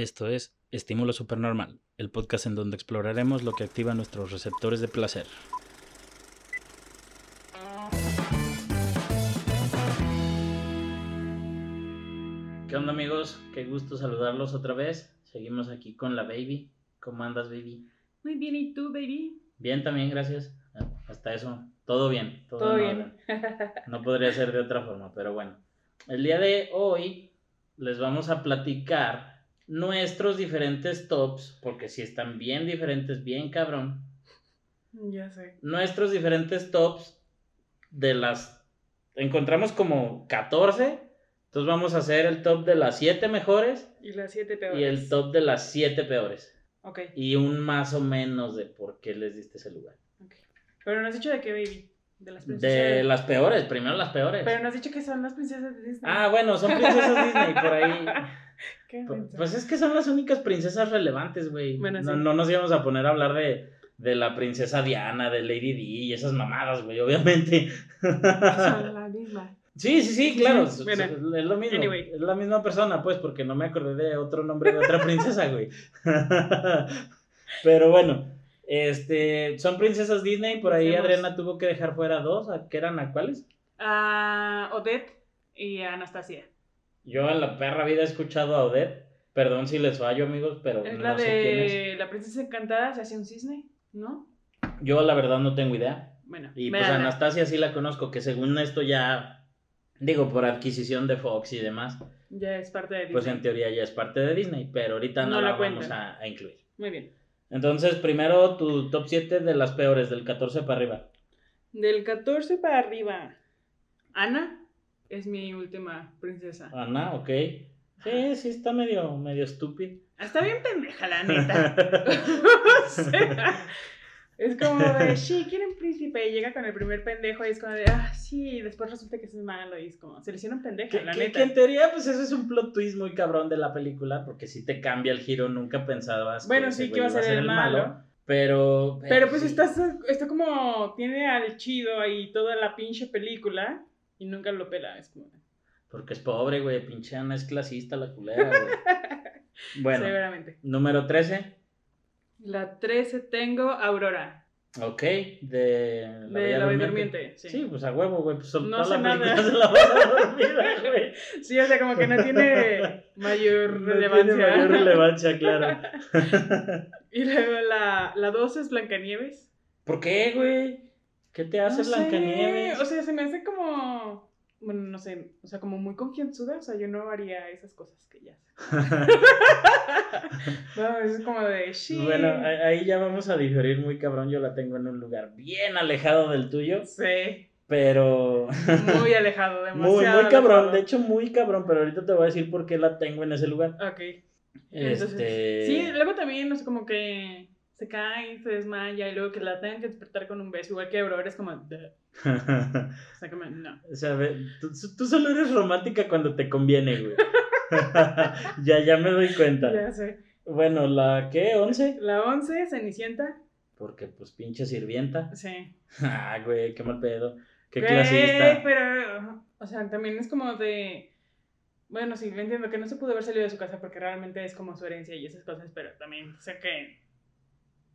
Esto es Estímulo Supernormal, el podcast en donde exploraremos lo que activa nuestros receptores de placer. ¿Qué onda amigos? Qué gusto saludarlos otra vez. Seguimos aquí con la baby. ¿Cómo andas, baby? Muy bien, ¿y tú, baby? Bien también, gracias. Hasta eso, todo bien. Todo, bien. No podría ser de otra forma, pero bueno. El día de hoy les vamos a platicar nuestros diferentes tops, porque si están bien diferentes, bien cabrón. Ya sé. Nuestros diferentes tops de las... Encontramos como 14. Entonces vamos a hacer el top de las 7 mejores Y las siete peores. y el top de las 7 peores. Ok, Y un más o menos de por qué les diste ese lugar. ok. Pero no has dicho de qué, baby. De las princesas. De las peores, primero las peores. Pero no has dicho que son las princesas de Disney. Ah, bueno, son princesas Disney por ahí. Qué Pu- mensa. Pues es que son las únicas princesas relevantes, güey. Bueno, no, sí. no nos íbamos a poner a hablar de, de la princesa Diana, de Lady Di y esas mamadas, güey, obviamente. Son la misma. Sí, sí, sí, claro. Bueno. Es lo mismo. Anyway. Es la misma persona, pues, porque no me acordé de otro nombre de otra princesa, güey. Pero bueno, este, son princesas Disney. Por ahí Hacemos- Adriana tuvo que dejar fuera dos. ¿A qué eran a cuáles? A Odette y a Anastasia. Yo en la perra vida he escuchado a Odette. Perdón si les fallo, amigos, pero Es no la sé quién es. de la princesa encantada, se hace un cisne, ¿no? Yo la verdad no tengo idea. Bueno, Y pues. Anastasia sí la conozco, que según esto ya, digo, por adquisición de Fox y demás, Ya es parte de Disney. pues en teoría ya es parte de Disney, pero ahorita no, No la, la vamos a, a incluir. Muy bien. Entonces, primero tu top 7 de las peores, del 14 para arriba. Del 14 para arriba. Ana es mi última princesa. Ana, ok. Sí, sí, está medio, medio estúpido. Está bien pendeja, la neta. o sea, es como de, sí, quieren príncipe. Y llega con el primer pendejo y es como de, ah, sí. Y después resulta que es malo. Y es como, se le hicieron pendeja, Que, la que- neta. que en teoría, pues eso es un plot twist muy cabrón de la película, porque si te cambia el giro, nunca pensabas Bueno, ese sí, que iba a ser el malo. Pero, Pero pues sí. está, está como, tiene al chido ahí toda la pinche película y nunca lo pela. Es como, Porque es pobre, güey. Pinche Ana es clasista, la culera, güey. Bueno, seguramente. número 13. La 13 tengo Aurora, Ok, de La de La Bella Durmiente. Sí. Sí. pues a huevo, güey. Pues son No sé la nada. se la Dormida, güey. sí, o sea, como que no tiene mayor No relevancia. tiene mayor relevancia, claro. Y luego la, la 12 es Blancanieves. ¿Por qué, güey? ¿Qué te hace No sé, Blancanieves? O sea, se me hace como. Bueno, no sé. O sea, como muy confianzuda. O sea, yo no haría esas cosas que hace. No, es como de. Sí. Bueno, ahí ya vamos a diferir muy cabrón. Yo la tengo en un lugar bien alejado del tuyo, Sí. pero Muy alejado, muy, demasiado. muy cabrón. alejado. De hecho, muy cabrón. Pero ahorita te voy a decir por qué la tengo en ese lugar. Ok. Entonces, Este. Sí, luego también, no sé, como que se cae, se desmaya y luego que la tengan que despertar con un beso, igual que Aurora es como, o sea, como, no. O sea, ve, tú, tú solo eres romántica cuando te conviene, güey. ya, ya me doy cuenta. Ya sé. Bueno, ¿la qué? ¿11? La 11, Cenicienta, Porque, pues, pinche sirvienta. sí. Ah, güey, qué mal pedo. Qué Güey, clasista. pero, o sea, también es como de, bueno, sí, entiendo que no se pudo haber salido de su casa porque realmente es como su herencia y esas cosas, pero también, o sea, que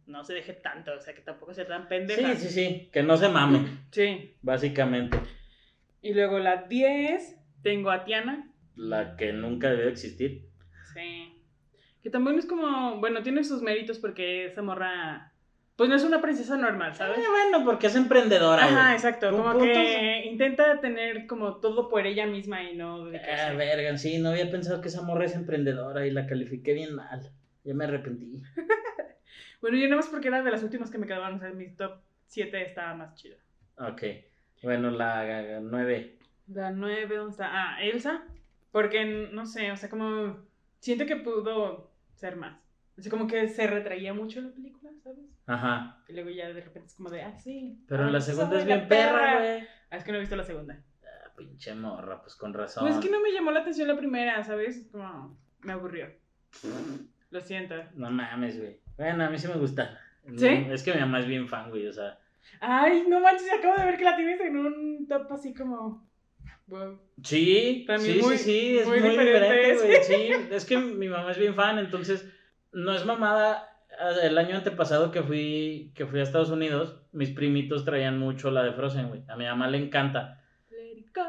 no se deje tanto, o sea, que tampoco sea tan pendeja. Sí, sí, sí. Que no se mame, Sí. básicamente. Y luego la 10, tengo a Tiana. La que nunca debió existir. Sí. Que también es como, bueno, tiene sus méritos porque esa morra, pues no es una princesa normal, ¿sabes? Eh, bueno, porque es emprendedora, Ajá, güey. exacto. Como puntos. que intenta tener como todo por ella misma y no. Ah, verga, sí, no había pensado que esa morra es emprendedora y la califiqué bien mal. Ya me arrepentí. Bueno, yo nada más porque era de las últimas que me quedaban, o sea, mi top 7 estaba más chido. Ok. Bueno, la 9. La 9, ¿dónde está? Ah, Elsa. Porque, no sé, o sea, como siento que pudo ser más. O sea, como que se retraía mucho la película, ¿sabes? Ajá. Y luego ya de repente es como de, ah, sí. Pero ah, la esa segunda es bien perra, güey. Ah, es que no he visto la segunda. Ah, pinche morra, pues con razón. Pues es que no me llamó la atención la primera, ¿sabes? Como me aburrió. Lo siento. No mames, güey. Bueno, a mí sí me gusta. ¿Sí? Es que mi mamá es bien fan, güey, o sea. Ay, no manches, acabo de ver que la tienes en un top así como Wow. Sí, sí, muy- sí, sí, es muy muy, diferente, diferentes. güey. Sí, es que mi mamá es bien fan, entonces no es mamada. El año antepasado que fui, que fui a Estados Unidos, mis primitos traían mucho la de Frozen, güey. A mi mamá le encanta.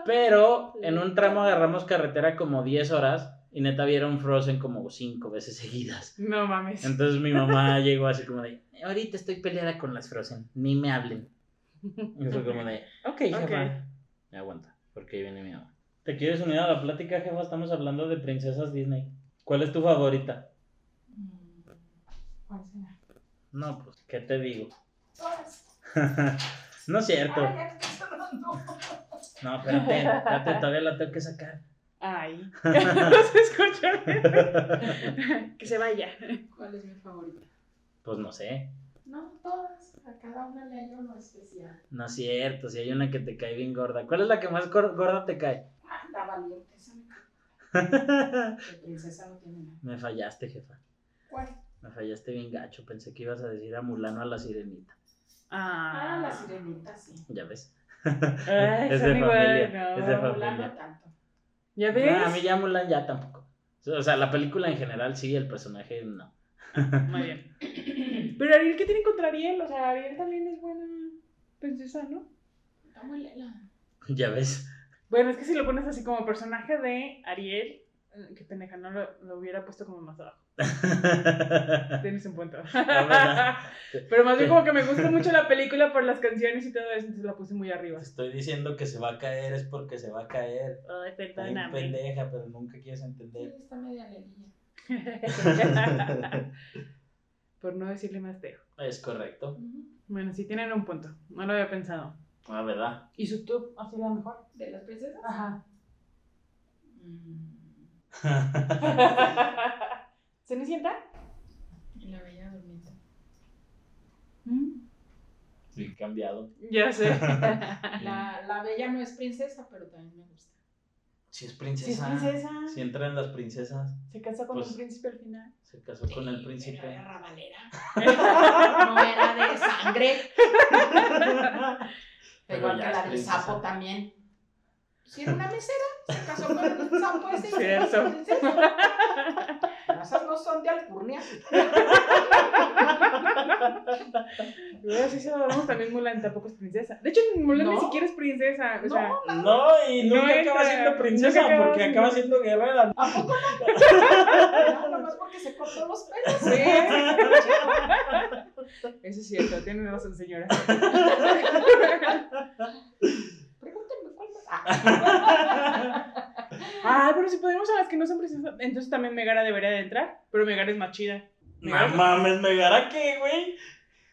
Pero en un tramo agarramos carretera como 10 horas y neta vieron Frozen como 5 veces seguidas. No mames. Entonces mi mamá llegó así como de, ahorita estoy peleada con las Frozen, ni me hablen. Y fue como de, ok, jefa. Me aguanta, porque ahí viene mi mamá. ¿Te quieres unir a la plática, jefa? Estamos hablando de princesas Disney. ¿Cuál es tu favorita? ¿Cuál será? No, pues, ¿qué te digo? Todas. no es cierto. Ay. No, espérate, espérate, todavía la tengo que sacar. Ay. no se escucha. que se vaya. ¿Cuál es mi favorita? Pues no sé. No, todas. A cada una le hay uno especial. No es cierto, si hay una que te cae bien gorda. ¿Cuál es la que más gor- gorda te cae? Ah, la valiente, esa me. De princesa no tiene nada. Me fallaste, jefa. ¿Cuál? Me fallaste bien gacho. Pensé que ibas a decir a Mulano a la sirenita. Ah, la sirenita, sí. Ya ves. Ay, es de familia. no. Es de familia. no tanto. ¿Ya No, ves? a mí ya Mulan ya tampoco. O sea, la película en general sí, el personaje no. Muy bien. Pero Ariel, ¿qué tiene contra Ariel? O sea, Ariel también es buena princesa, ¿no? Está muy lela. Ya ves. Bueno, es que si lo pones así como personaje de Ariel, qué pendeja, no lo, lo hubiera puesto como más abajo. Tienes un punto. verdad. Pero más bien como que me gusta mucho la película por las canciones y todo eso, entonces la puse muy arriba. Te estoy diciendo que se va a caer es porque se va a caer. Ay, Está bien perdóname. pendeja, pero nunca quieres Sí, entender. está media lelilla. por no decirle más feo. Es correcto. Bueno, sí tienen un punto. No lo había pensado. La verdad. ¿Y su top ha sido la mejor? ¿De las princesas? Ajá. Mm, ¿Cenicienta? y la bella durmiente. Sí, cambiado. Ya sé. La, la bella no es princesa, pero también me gusta. Si es princesa. Sí es princesa. Si entran las princesas. Se casa con Pues- un príncipe al final. Se casó con el príncipe. Era rabalera. No era de sangre. Pero Igual que la del sapo también. Si era una mesera, se casó con el sapo ese Cierto. Esas no son de alcurnia. Luego así se lo damos también Mulan tampoco es princesa. De hecho, Mulan ni No. siquiera es princesa. O sea, No, No, y No nunca entra, acaba siendo princesa acaba porque siendo- acaba siendo guerrera. ¿A poco no? No, nomás porque se cortó los pelos. Sí. Eso es cierto, tiene razón, señora. Más. Ah, Ah, pero si podemos a las que no son princesas, entonces también Megara debería de entrar, pero Megara es más chida. No mames, ¿Megara qué, güey?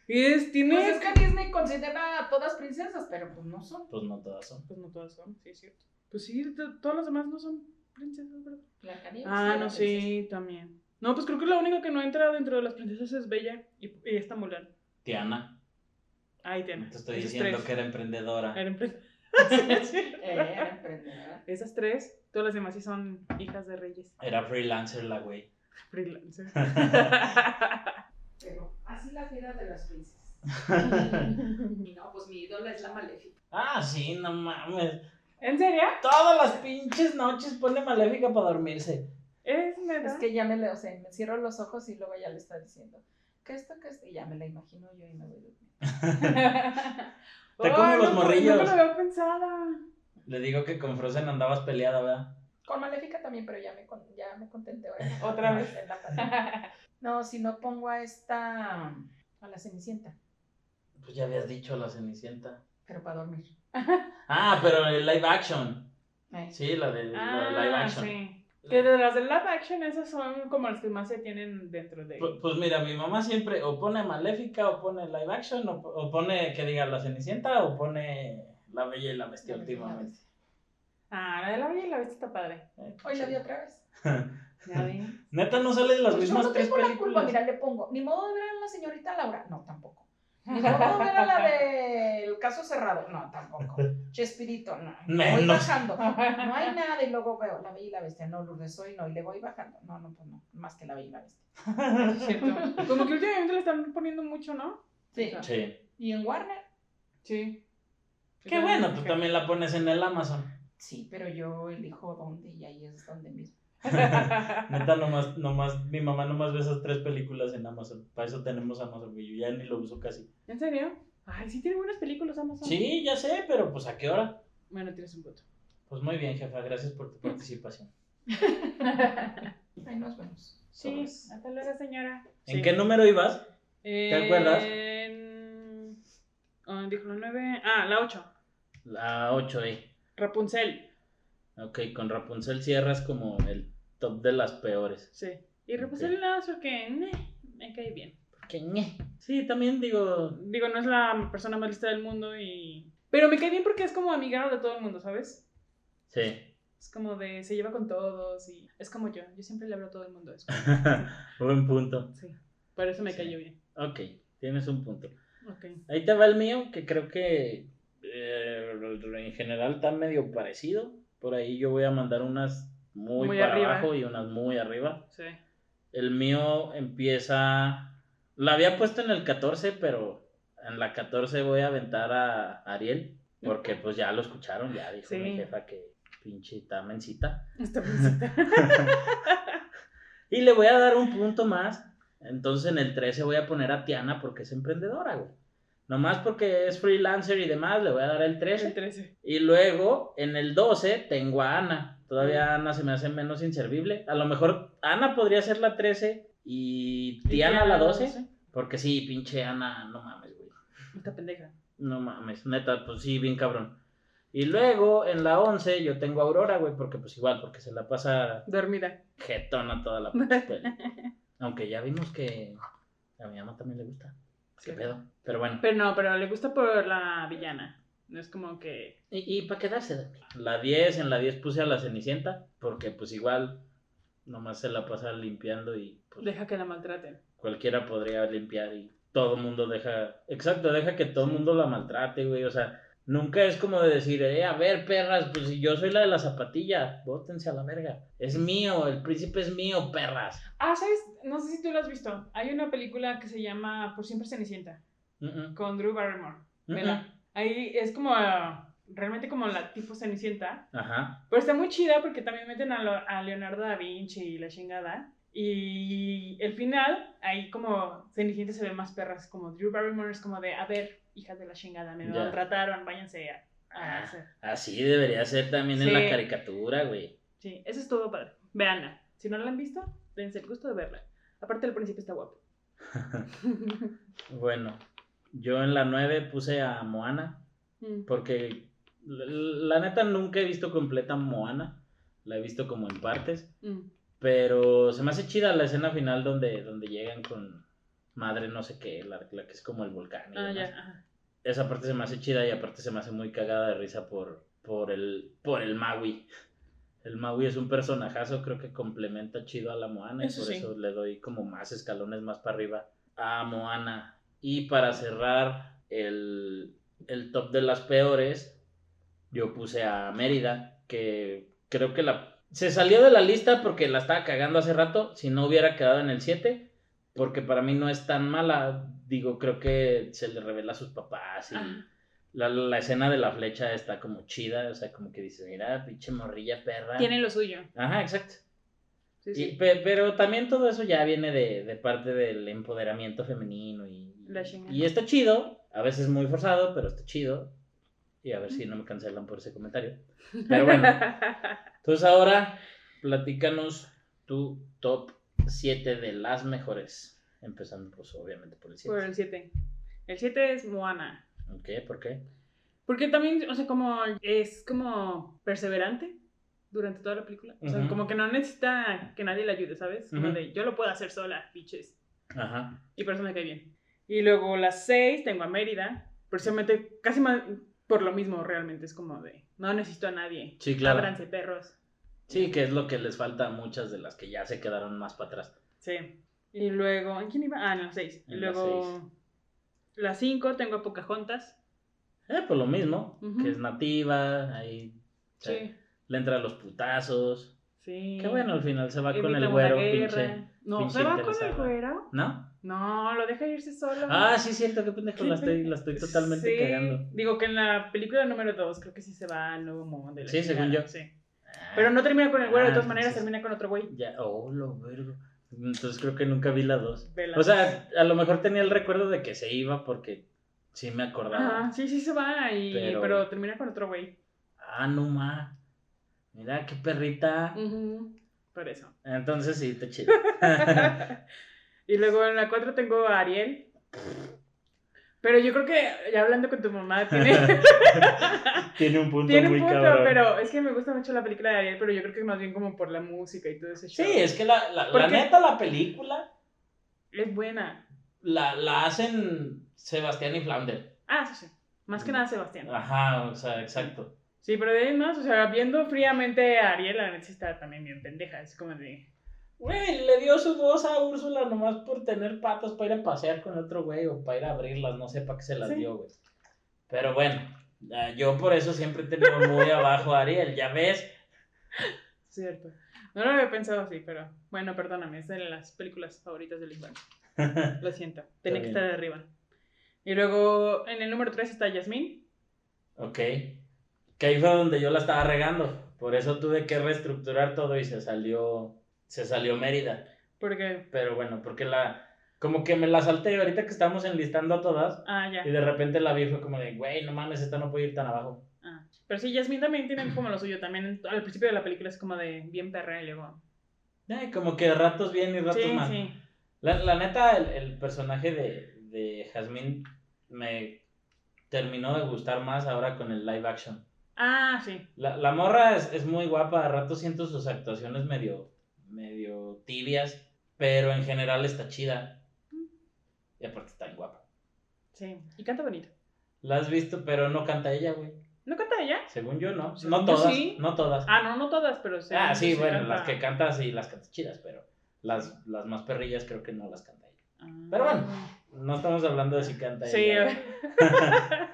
Y es, tiene... Pues es que Disney considera a todas princesas, pero pues no son. Pues no todas son. Pues no todas son, sí es cierto. Pues sí, to- todas las demás no son princesas, ¿verdad? Blancanieves Ah, era no, princesa. sí, también. No, pues creo que la única que no entra dentro de las princesas es Bella y, y esta Mulan. Tiana. Ahí tiene. Te estoy diciendo tres. que era emprendedora. Pre- Eh, era emprendedora. Esas tres, todas las demás sí son hijas de reyes. Era freelancer la güey. Freelancer. Pero así la vida de las princesas. Y no, pues mi ídola es la maléfica. Ah, sí, no mames. ¿En serio? Todas las pinches noches pone maléfica para dormirse. ¿Es neta? Es que ya me le, o sea, me cierro los ojos y luego ya le está diciendo que esto, que esto, y ya me la imagino yo y me voy durmiendo. Te como Ay, los no, morrillos. No me lo había pensado. Le digo que con Frozen andabas peleada, ¿verdad? Con maléfica también, pero ya me, con- ya me contenté ahora. Otra vez. En la pandemia. No, si no pongo a esta, a la cenicienta, Pues ya habías dicho la Cenicienta. pero para dormir. Ah, pero el live action. Ay, Sí, la de, la de Ah, live action. sí. Que de las de live action, esas son como las que más se tienen dentro de. Pu- Pues mira, mi mamá siempre o pone Maléfica o pone live action o, o pone que diga la Cenicienta o pone La Bella y la Bestia últimamente. Ah, la de la Bella y la Bestia está padre. Eh, Hoy la vi otra vez. Ya. Neta no salen las Pues yo mismas no tres tengo la culpa, mira, le pongo, ni modo de ver a la señorita Laura, no, tampoco. Modo de ver a la del caso cerrado, no, tampoco. Chespirito, no. Voy Menos. bajando, no hay nada y luego veo la bella y la bestia, no, Lourdes soy, no, y le voy bajando. No, no, pues no, más que la bella y la bestia. Es cierto. Como que últimamente le están poniendo mucho, ¿no? Sí. Sí. Y en Warner, Sí. Qué bueno, tú también la pones en el Amazon. Sí, pero yo elijo dónde y ahí es donde mismo. Neta, nomás, nomás, mi mamá nomás ve esas tres películas en Amazon. Para eso tenemos Amazon, güey. Yo ya ni lo uso casi. ¿En serio? Ay, sí tiene buenas películas Amazon. Sí, ya sé, pero pues ¿a qué hora? Bueno, tienes un voto. Pues muy bien, jefa. Gracias por tu participación. Ahí nos vemos. Sí, Sobres. hasta luego, señora. ¿En Sí. qué número ibas? ¿Te acuerdas? dijo la 9. Ah, la 8. La 8, eh. Rapunzel. Ok, con Rapunzel cierras como el top de las peores. Sí. Y Rapunzel nada más porque ne, me cae bien. Porque ñe. Sí, también digo. Digo, no es la persona más lista del mundo y. Pero me cae bien porque es como amigado de todo el mundo, ¿sabes? Sí. Es como de. Se lleva con todos y. Es como yo. Yo siempre le hablo a todo el mundo eso. Buen punto. Sí. Por eso me Sí. cayó bien. Ok, tienes un punto. Ok. Ahí te va el mío, que creo que eh, en general está medio parecido. Por ahí yo voy a mandar unas muy, Muy para arriba. abajo y unas muy arriba. Sí. El mío empieza. La había puesto en el 14, pero en la 14 voy a aventar a Ariel. Porque pues ya lo escucharon, ya dijo Sí. mi jefa que pinche está mencita. Esta visita. Y le voy a dar un punto más. Entonces en el 13 voy a poner a Tiana porque es emprendedora, güey. Nomás porque es freelancer y demás, le voy a dar el 13. El 13. Y luego en el 12 tengo a Ana. Todavía Ana se me hace menos inservible. A lo mejor Ana podría ser la 13 y Tiana la 12. Porque sí, pinche Ana, no mames, güey. Esta pendeja. No mames, neta, pues sí, bien cabrón. Y luego en la 11 yo tengo a Aurora, güey, porque pues igual, porque se la pasa Dormida. jetona toda la peli. Aunque ya vimos que a mi mamá también le gusta. ¿Qué Sí. pedo? Pero bueno. Pero no, pero le gusta por la villana. No es como que. Y, y para quedarse de La 10, en la 10 puse a la Cenicienta, porque pues igual nomás se la pasa limpiando y pues Deja que la maltraten. cualquiera podría limpiar y todo el mundo deja... Exacto, deja que todo el Sí. mundo la maltrate, güey. O sea, nunca es como de decir, eh, a ver, perras, pues si yo soy la de la zapatilla, bótense a la verga. Es mío, el príncipe es mío, perras. Ah, ¿sabes? No sé si tú lo has visto. Hay una película que se llama Por siempre Cenicienta. Con Drew Barrymore. Vela. Ahí es como. ah, realmente como la tipo Cenicienta. Ajá. Pero está muy chida porque también meten a, lo- a Leonardo da Vinci y la chingada. Y el final, ahí como Cenicienta se ve más perras. Como Drew Barrymore es como de, a ver, hijas de la chingada, me maltrataron, váyanse a, a Ah, hacer. así debería ser también en la caricatura, güey. Sí, eso es todo padre. Veanla. Si no la han visto, dense el gusto de verla. Aparte, el príncipe está guapo. Bueno, yo en la 9 puse a Moana. Mm. Porque la, la neta nunca he visto completa Moana. La he visto como en partes. Mm. Pero se me hace chida la escena final donde, donde llegan con madre no sé qué, la, la que es como el volcán. y Ah, demás. ya. Esa parte se me hace chida y aparte se me hace muy cagada de risa por, por, el, por el Maui. El Maui es un personajazo, creo que complementa chido a la Moana y Eso por sí. eso le doy como más escalones más para arriba a Moana. Y para cerrar el, el top de las peores, yo puse a Mérida, que creo que la... Se salió de la lista porque la estaba cagando hace rato, si no hubiera quedado en el 7, porque para mí no es tan mala. Digo, creo que se le revela a sus papás y Ah. la, la escena de la flecha está como chida, o sea, como que dice, mira, pinche morrilla perra. Tiene lo suyo. Ajá, exacto. Sí, Y sí. pe- pero también todo eso ya viene de, de parte del empoderamiento femenino y, La y está chido, a veces muy forzado, pero está chido. Y a ver si no me cancelan por ese comentario. Pero bueno, entonces ahora platícanos tu top 7 de las mejores. Empezando pues obviamente por el 7. Por el 7. El 7 es Moana. ¿Ok? ¿Por qué? Porque también, o sea, como es como perseverante durante toda la película. O sea, Ujú. como que no necesita que nadie le ayude, ¿sabes? Como Ujú. de, yo lo puedo hacer sola, bitches. Ajá. Y por eso me cae bien. Y luego las 6 tengo a Mérida. Precisamente, casi más por lo mismo realmente. Es como de, no necesito a nadie. Sí, claro. Ábranse, perros. Sí, que es lo que les falta a muchas de las que ya se quedaron más para atrás. Sí. Y luego, ¿en quién iba? Ah, en la 6. Y luego, la 5 tengo a Pocahontas. Eh, pues lo mismo, que es nativa, ahí o sea, Sí. le entra a los putazos. Sí. Que bueno, al final se va con el güero, pinche. No, Pinche se va con el güero. ¿No? No, lo deja irse solo. Ah, sí, cierto, qué pendejo, la estoy, la estoy totalmente Sí, cagando. Digo que en la película número 2 creo que sí se va al nuevo mundo. y la Sí, según yo. Sí. Pero no termina con el güero, de Ah, todas maneras entonces- termina con otro güey. Ya, oh, lo vergo. Entonces creo que nunca vi la dos. Ve la O sea, a lo mejor tenía el recuerdo de que se iba porque sí me acordaba. Ajá, sí, sí se va, y, Pero- pero... termina con otro güey. Ah, no ma. Mira, qué perrita. Por eso. Entonces sí, está chido. y luego en la 4 tengo a Ariel. Pero yo creo que, ya hablando con tu mamá, tiene, Tiene un punto tiene muy un punto, cabrón. pero es que me gusta mucho la película de Ariel, pero yo creo que más bien como por la música y todo ese show. Sí, es que la, la, la neta, la película Es buena. la, la hacen Sebastián y Flounder. Ah, sí, sí. Más que nada Sebastián. Ajá, o sea, exacto. Sí, pero de ahí más, o sea, viendo fríamente a Ariel, la neta está también bien pendeja. Es como de. Güey, le dio su voz a Úrsula nomás por tener patas para ir a pasear con otro güey o para ir a abrirlas, no sé para qué se las Sí. dio, güey. Pero bueno, ah, yo por eso siempre he tenido muy abajo a Ariel, ya ves. Cierto. No lo había pensado así, pero bueno, perdóname, es de las películas favoritas de la infancia. Lo siento, tenía que estar arriba. Y luego en el número 3 está Yasmín. ok. Que ahí fue donde yo la estaba regando. Por eso tuve que reestructurar todo y se salió, se salió Mérida. Porque. Pero bueno, porque la, como que me la salté ahorita que estamos enlistando a todas. Ah, ya. Y de repente la vi fue como de, güey, no mames, esta no puede ir tan abajo. Ah. Pero sí, Yasmín también tiene como lo suyo. También al principio de la película es como de bien perra y luego. Eh, como que ratos bien y ratos Sí, mal. sí. La, la neta, el, el personaje de, de Jasmine me terminó de gustar más ahora con el live action. Ah, sí. La, la morra es, es muy guapa, a ratos siento sus actuaciones medio, medio tibias, pero en general está chida. Y aparte está bien guapa. Sí. Y canta bonito. La has visto, pero no canta ella, güey. ¿No canta ella? Según yo, no. Según no todas, sí. no todas. Ah, no, no todas, pero sí. Ah, sí, bueno, canta. las que canta sí, las canta chidas, pero las, las más perrillas creo que no las canta ella. Ah. Pero bueno, no estamos hablando de si canta Sí, ella. ver.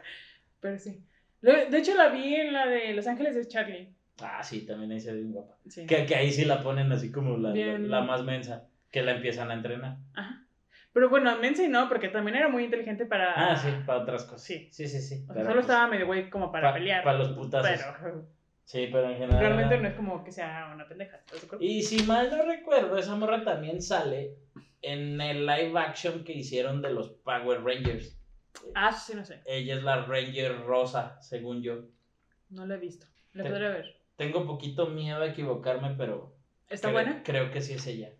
pero sí. De hecho, la vi en la de Los Ángeles de Charlie. Ah, sí, también ahí se ve bien guapa. Sí. Que, que ahí sí la ponen así como la, la- más mensa, que la empiezan a entrenar. Ajá. Pero bueno, Menzi no, porque también era muy inteligente para. Ah, sí, para otras cosas. Sí. sí, sí. sí. O sea, solo pues, estaba medio güey como para pa- pelear. Para los putazos. pero Sí, pero en general. realmente no es como que sea una pendeja. Y si mal no recuerdo, esa morra también sale en el live action que hicieron de los Power Rangers. Ah, sí, no sé. Ella es la Ranger rosa, según yo. No la he visto. La podré ver. Tengo poquito miedo a equivocarme, pero. ¿Está creo- buena? Creo que sí es ella.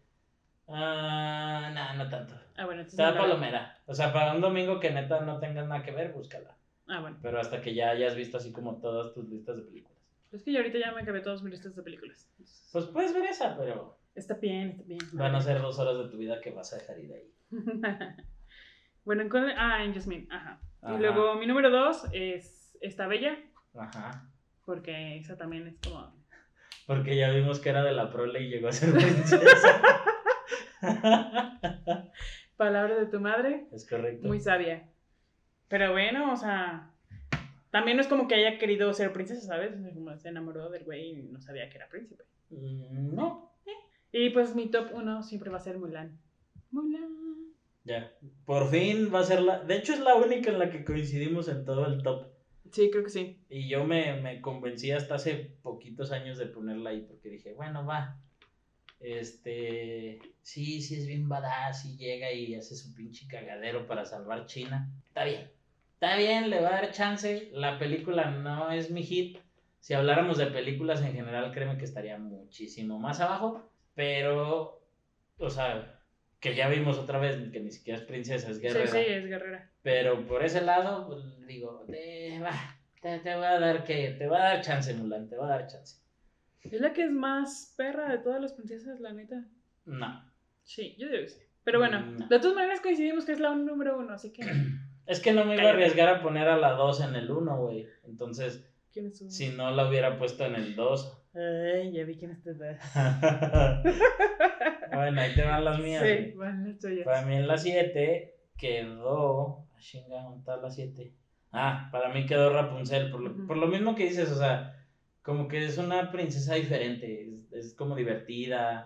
Ah, no, no tanto. Ah, bueno, entonces. Está no palomera. O sea, para un domingo que neta no tengas nada que ver, búscala. Ah, bueno. Pero hasta que ya hayas visto así como todas tus listas de películas. Es que yo ahorita ya me acabé todos mis listas de películas. Pues puedes ver esa, pero Está bien, está bien. van a ser dos horas de tu vida que vas a dejar ir ahí. bueno, en cuál- Ah, en Jasmine. Ajá. Ajá. Y luego mi número dos es Esta Bella. Ajá. Porque esa también es como. Porque ya vimos que era de la prole y llegó a ser princesa. Palabra de tu madre. es correcto. Muy sabia. Pero bueno, o sea. También no es como que haya querido ser princesa, ¿sabes? Como se enamoró del güey y no sabía que era príncipe. Mm, No. Y pues mi top uno siempre va a ser Mulan. Mulan. Ya. Por fin va a ser la. De hecho, es la única en la que coincidimos en todo el top. Sí, creo que sí. Y yo me, me convencí hasta hace poquitos años de ponerla ahí porque dije, bueno, va. Este. Sí, sí es bien badass y llega y hace su pinche cagadero para salvar China. Está bien. Está bien, le va a dar chance. La película no es mi hit. Si habláramos de películas en general, créeme que estaría muchísimo más abajo. Pero, o sea, que ya vimos otra vez que ni siquiera es princesa, es guerrera. Sí, sí, es guerrera. Pero por ese lado, pues, digo, te, va, te, te voy a dar que, te va a dar chance, Mulan, te va a dar chance. Es la que es más perra de todas las princesas, la neta. No. Sí, yo digo que sí. Pero bueno, No. de todas maneras coincidimos que es la número uno, así que. Es que no me iba a arriesgar a poner a la 2 en el 1, güey. Entonces, ¿Quién es si no la hubiera puesto en el 2. Ay, ya vi quién es tu bueno, ahí te van las mías. Sí, bueno, las tuyas. Para mí en la 7 quedó. ah, Chinga, ¿dónde la 7? Ah, para mí quedó Rapunzel. Por lo, por lo mismo que dices, o sea, como que es una princesa diferente. Es, es como divertida.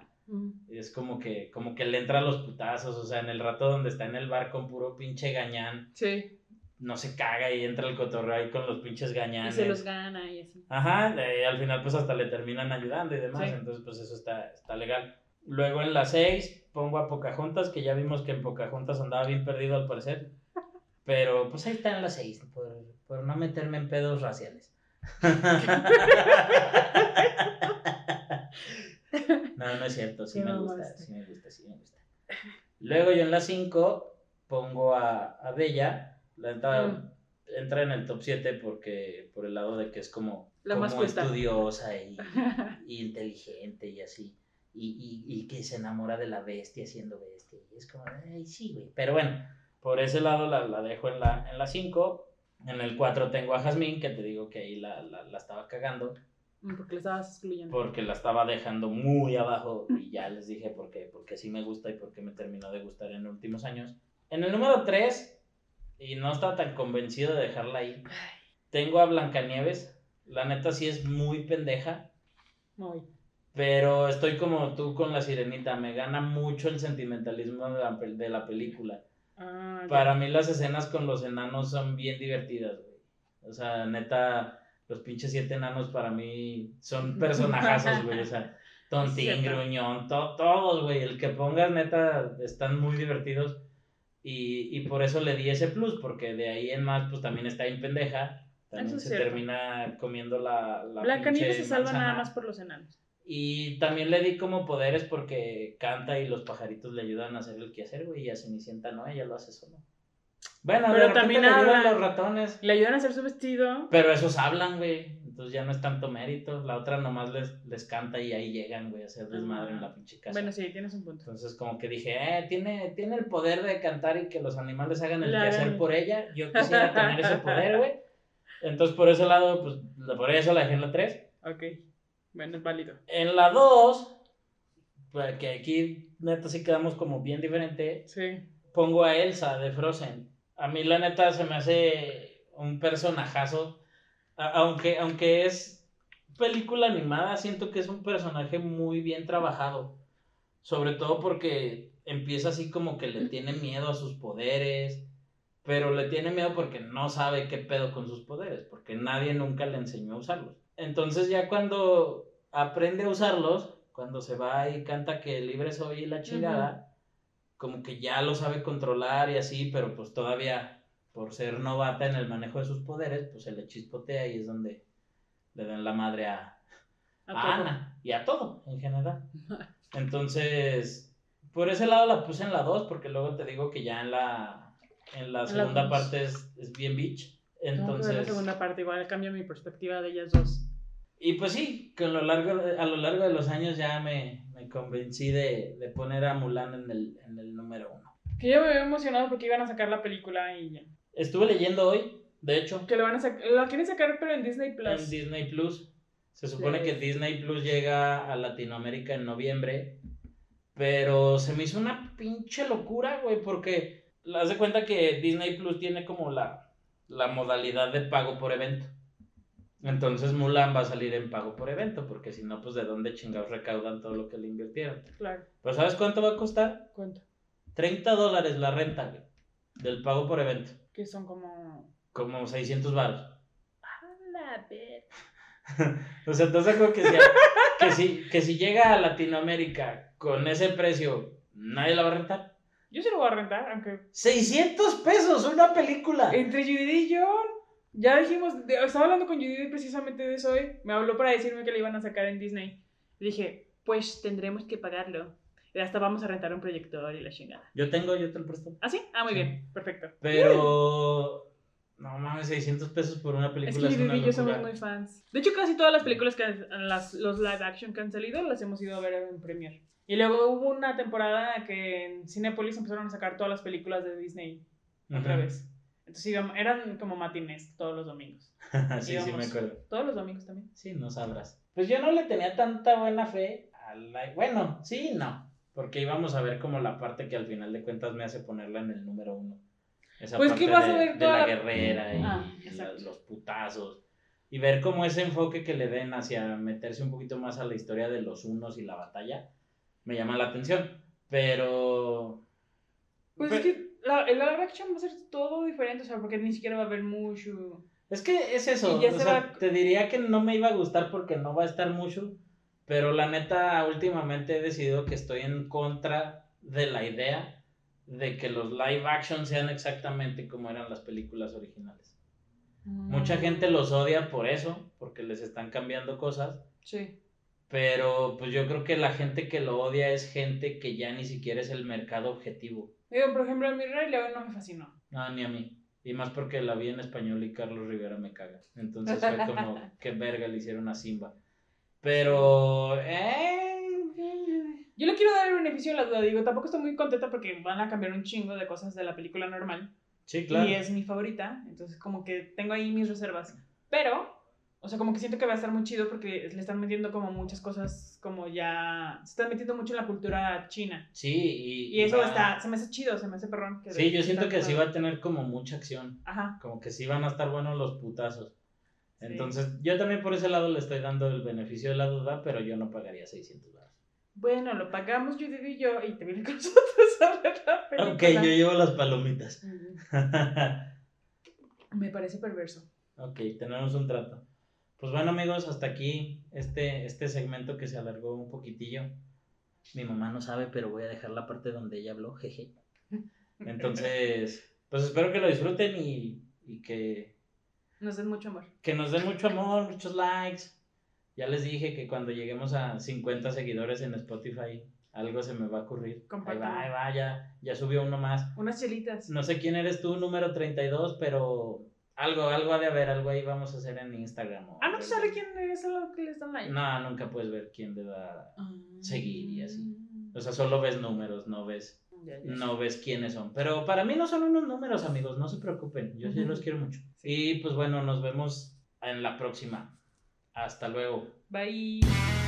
Y es como que, como que le entra a los putazos, o sea, en el rato donde está en el bar con puro pinche gañán, Sí. no se caga y entra el cotorreo ahí con los pinches Y gañanes. se los gana y así. Ajá, y al final pues hasta le terminan ayudando y demás, Sí. entonces pues eso está, está legal. Luego en la 6 pongo a Pocahontas, que ya vimos que en Pocahontas andaba bien perdido al parecer. Pero pues ahí está en la 6, por, por no meterme en pedos raciales. no, no es cierto, sí me gusta, sí me gusta, sí me gusta. Luego yo en la 5 pongo a, a Bella, la neta, Mm. entra en el top 7 porque por el lado de que es como, La como estudiosa y, y inteligente y así. Y, y, y que se enamora de la bestia siendo bestia. Y es como, ay, sí, güey. Pero bueno, por ese lado la, la dejo en la 5. En, la cinco. en el 4 tengo a Jazmín, que te digo que ahí la, la, la estaba cagando. Mm, Porque le estabas excluyendo. Porque la estaba dejando muy abajo. Y ya les dije por qué. Porque sí me gusta y porque me terminó de gustar en los últimos años. En el número 3, y no estaba tan convencido de dejarla ahí, tengo a Blancanieves. La neta sí es muy pendeja. Muy. Pero estoy como tú con la sirenita, me gana mucho el sentimentalismo de la, de la película. Ah. Para mí las escenas con los enanos son bien divertidas, güey. O sea, neta, los pinches siete enanos para mí son personajazos, güey. O sea, Tontín. Gruñón, to- todos, güey. El que pongas, neta, están muy divertidos. Y, y por eso le di ese plus, porque de ahí en más, pues también está en pendeja. También Eso es se cierto. termina comiendo la, la Blancanieves se salva nada más por los enanos. Y también le di como poderes porque canta y los pajaritos le ayudan a hacer el quehacer, güey. Y a Cenicienta no, ella lo hace solo. Bueno, Pero de también le ayudan los ratones. Le ayudan a hacer su vestido. Pero esos hablan, güey. Entonces ya no es tanto mérito. La otra nomás les, les canta y ahí llegan, güey, a hacer desmadre en la pinche casa. Bueno, sí, tienes un punto. Entonces como que dije, eh, tiene, tiene el poder de cantar y que los animales hagan el quehacer por ella. Yo quisiera tener ese poder, güey. Entonces por ese lado, pues por eso la dejé en la 3. Ok. Bueno, es válido. En la 2, pues, que aquí neta sí quedamos como bien diferente, Sí. pongo a Elsa de Frozen. A mí la neta se me hace un personajazo, A- aunque, aunque es película animada, siento que es un personaje muy bien trabajado, sobre todo porque empieza así como que le tiene miedo a sus poderes, pero le tiene miedo porque no sabe qué pedo con sus poderes, porque nadie nunca le enseñó a usarlos. Entonces ya cuando aprende a usarlos, cuando se va y canta que libre soy y la chingada, como que ya lo sabe controlar y así, pero pues todavía por ser novata en el manejo de sus poderes, pues se le chispotea y es donde le dan la madre a, A a todo. Ana y a todo en general. Entonces, por ese lado la puse en la 2, porque luego te digo que ya en la, en la segunda parte es, es bien bitch. Que ver la Entonces, segunda parte, igual cambia mi perspectiva de ellas dos. y pues sí, que a lo largo de, a lo largo de los años ya me, me convencí de, de poner a Mulan en el, en el número uno. Que yo me había emocionado porque iban a sacar la película y ya. Estuve leyendo hoy, de hecho, Que lo van a sacar, la quieren sacar pero en Disney Plus. en Disney Plus. Se supone Sí. que Disney Plus llega a Latinoamérica en noviembre. Pero se me hizo una pinche locura, güey, porque haz de cuenta que Disney Plus tiene como la, la modalidad de pago por evento. Entonces Mulan va a salir en pago por evento, porque si no, pues de dónde chingados recaudan todo lo que le invirtieron. Claro, Pero ¿sabes cuánto va a costar? cuento. 30 dólares la renta, güey, del pago por evento. Que son como. Como 600 baros. A la ver. O sea, entonces como que si, que, si, que si llega a Latinoamérica con ese precio, nadie la va a rentar. Yo sí lo voy a rentar, aunque. 600 pesos una película. Entre Judith y John. Ya dijimos, de- estaba hablando con Judith precisamente de eso hoy. Me habló para decirme que le iban a sacar en Disney. Dije, pues tendremos que pagarlo. Y hasta vamos a rentar un proyector y la chingada. Yo tengo, yo te lo presto. ¿Ah, sí? Ah, muy Sí. bien, perfecto. Pero no mames, 600 pesos por una Es película que es, Judith una y yo somos muy fans. De hecho, casi todas las películas que las, los live action que han salido las hemos ido a ver en Premiere. Y luego hubo una temporada que en Cinepolis empezaron a sacar todas las películas de Disney otra vez. Entonces íbamos- eran como matines todos los domingos. sí, sí me acuerdo. Todos los domingos también. Sí, no sabrás. Pues yo no le tenía tanta buena fe a la... Bueno, sí no. Porque íbamos a ver como la parte que al final de cuentas me hace ponerla en el número uno. Esa Pues parte que vas a de, ver de toda la la- guerrera y, Ah, y la- exacto. los putazos. Y ver cómo ese enfoque que le den hacia meterse un poquito más a la historia de los unos y la batalla. Me llama la atención. Pero. Pues Pe- es que la, el live action va a ser todo diferente, o sea, porque ni siquiera va a haber mucho. Es que es eso. O se sea, va- Te diría que no me iba a gustar porque no va a estar mucho. Pero la neta, últimamente he decidido que estoy en contra de la idea de que los live action sean exactamente como eran las películas originales. Mucha Mm, gente los odia por eso, porque les están cambiando cosas. Sí. Pero pues yo creo que la gente que lo odia es gente que ya ni siquiera es el mercado objetivo. Digo, por ejemplo, a mi Rey León no me fascinó. No, ni a mí. Y más porque la vi en español y Carlos Rivera me caga. Entonces fue como, qué verga le hicieron a Simba. Pero, eh, Yo le quiero dar el beneficio de la duda, digo, tampoco estoy muy contenta porque van a cambiar un chingo de cosas de la película normal. sí, claro. Y es mi favorita, entonces como que tengo ahí mis reservas. Pero, o sea, como que siento que va a estar muy chido porque le están metiendo como muchas cosas, como ya... Se están metiendo mucho en la cultura china. Sí, y, Y eso va- está, se me hace chido, se me hace perrón. que Sí, yo siento que sí padre. va a tener como mucha acción. Ajá. Como que sí van a estar buenos los putazos. Sí. Entonces, yo también por ese lado le estoy dando el beneficio de la duda, pero yo no pagaría 600 dólares. Bueno, lo pagamos Judith y yo y te viene con nosotros a ver la película. Ok, yo llevo las palomitas. Me parece perverso. ok, tenemos un trato. Pues bueno amigos, hasta aquí este, este segmento que se alargó un poquitillo. Mi mamá no sabe, pero voy a dejar la parte donde ella habló, jeje. Entonces, pues espero que lo disfruten y, y que, Nos den mucho amor. que nos den mucho amor, muchos likes. Ya les dije que cuando lleguemos a 50 seguidores en Spotify, algo se me va a ocurrir. Ahí Compártanlo. va, ahí va, ya, ya subió uno más. Unas chelitas. No sé quién eres tú, número 32, pero algo, algo ha de haber, algo ahí vamos a hacer en Instagram. o Ah, ¿no sale quién es lo que les dan like? No, nunca puedes ver quién le da. Ah. seguir y así. O sea, solo ves números, no ves, Ya, ya. no ves quiénes son. Pero para mí no son unos números, amigos, no se preocupen. Yo sí los quiero mucho. Sí. Y pues bueno, nos vemos en la próxima. Hasta luego. Bye.